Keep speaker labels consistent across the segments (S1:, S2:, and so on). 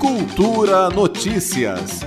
S1: Cultura Notícias.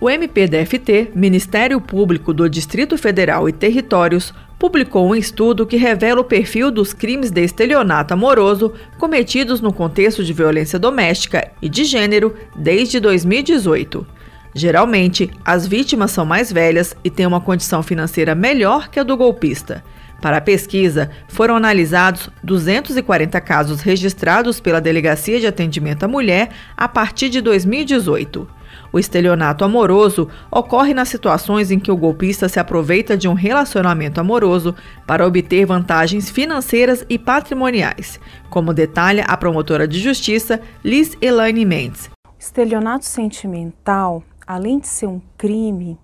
S2: O MPDFT, Ministério Público do Distrito Federal e Territórios, publicou um estudo que revela o perfil dos crimes de estelionato amoroso cometidos no contexto de violência doméstica e de gênero desde 2018. Geralmente, as vítimas são mais velhas e têm uma condição financeira melhor que a do golpista. Para a pesquisa, foram analisados 240 casos registrados pela Delegacia de Atendimento à Mulher a partir de 2018. O estelionato amoroso ocorre nas situações em que o golpista se aproveita de um relacionamento amoroso para obter vantagens financeiras e patrimoniais, como detalha a promotora de justiça Liz Elaine Mendes.
S3: Estelionato sentimental, além de ser um crime,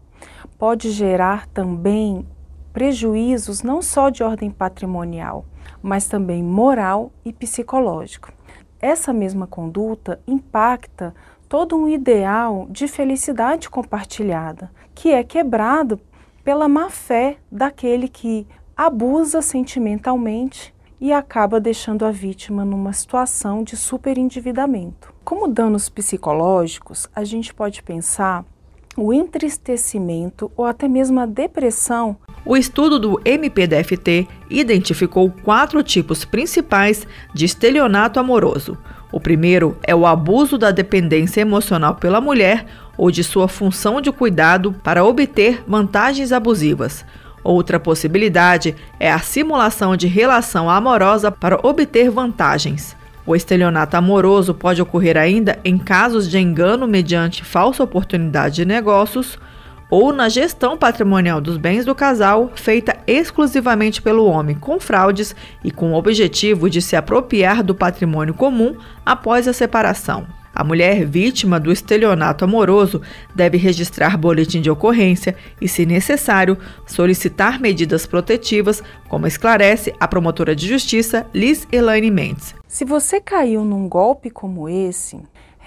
S3: pode gerar também prejuízos não só de ordem patrimonial, mas também moral e psicológico. Essa mesma conduta impacta todo um ideal de felicidade compartilhada, que é quebrado pela má fé daquele que abusa sentimentalmente e acaba deixando a vítima numa situação de superendividamento. Como danos psicológicos, a gente pode pensar o entristecimento ou até mesmo a depressão
S2: o estudo do MPDFT identificou quatro tipos principais de estelionato amoroso. O primeiro é o abuso da dependência emocional pela mulher ou de sua função de cuidado para obter vantagens abusivas. Outra possibilidade é a simulação de relação amorosa para obter vantagens. O estelionato amoroso pode ocorrer ainda em casos de engano mediante falsa oportunidade de negócios ou na gestão patrimonial dos bens do casal, feita exclusivamente pelo homem, com fraudes e com o objetivo de se apropriar do patrimônio comum após a separação. A mulher vítima do estelionato amoroso deve registrar boletim de ocorrência e, se necessário, solicitar medidas protetivas, como esclarece a promotora de justiça Liz Elaine Mendes.
S3: Se você caiu num golpe como esse,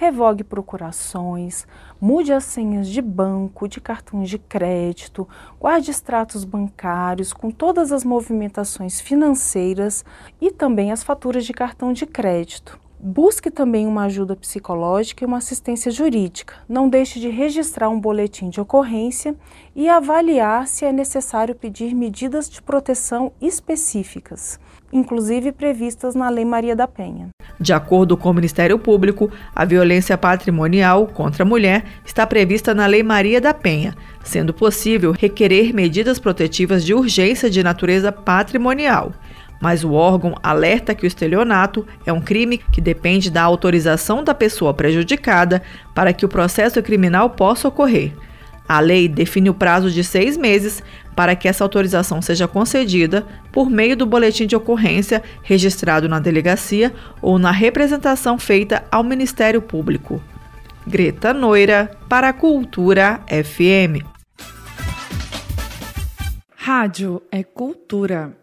S3: revogue procurações, mude as senhas de banco, de cartões de crédito, guarde extratos bancários com todas as movimentações financeiras e também as faturas de cartão de crédito. Busque também uma ajuda psicológica e uma assistência jurídica. Não deixe de registrar um boletim de ocorrência e avaliar se é necessário pedir medidas de proteção específicas, inclusive previstas na Lei Maria da Penha.
S2: De acordo com o Ministério Público, a violência patrimonial contra a mulher está prevista na Lei Maria da Penha, sendo possível requerer medidas protetivas de urgência de natureza patrimonial mas o órgão alerta que o estelionato é um crime que depende da autorização da pessoa prejudicada para que o processo criminal possa ocorrer. A lei define o prazo de seis meses para que essa autorização seja concedida por meio do boletim de ocorrência registrado na delegacia ou na representação feita ao Ministério Público. Greta Noira, para a Cultura FM.
S4: Rádio é cultura.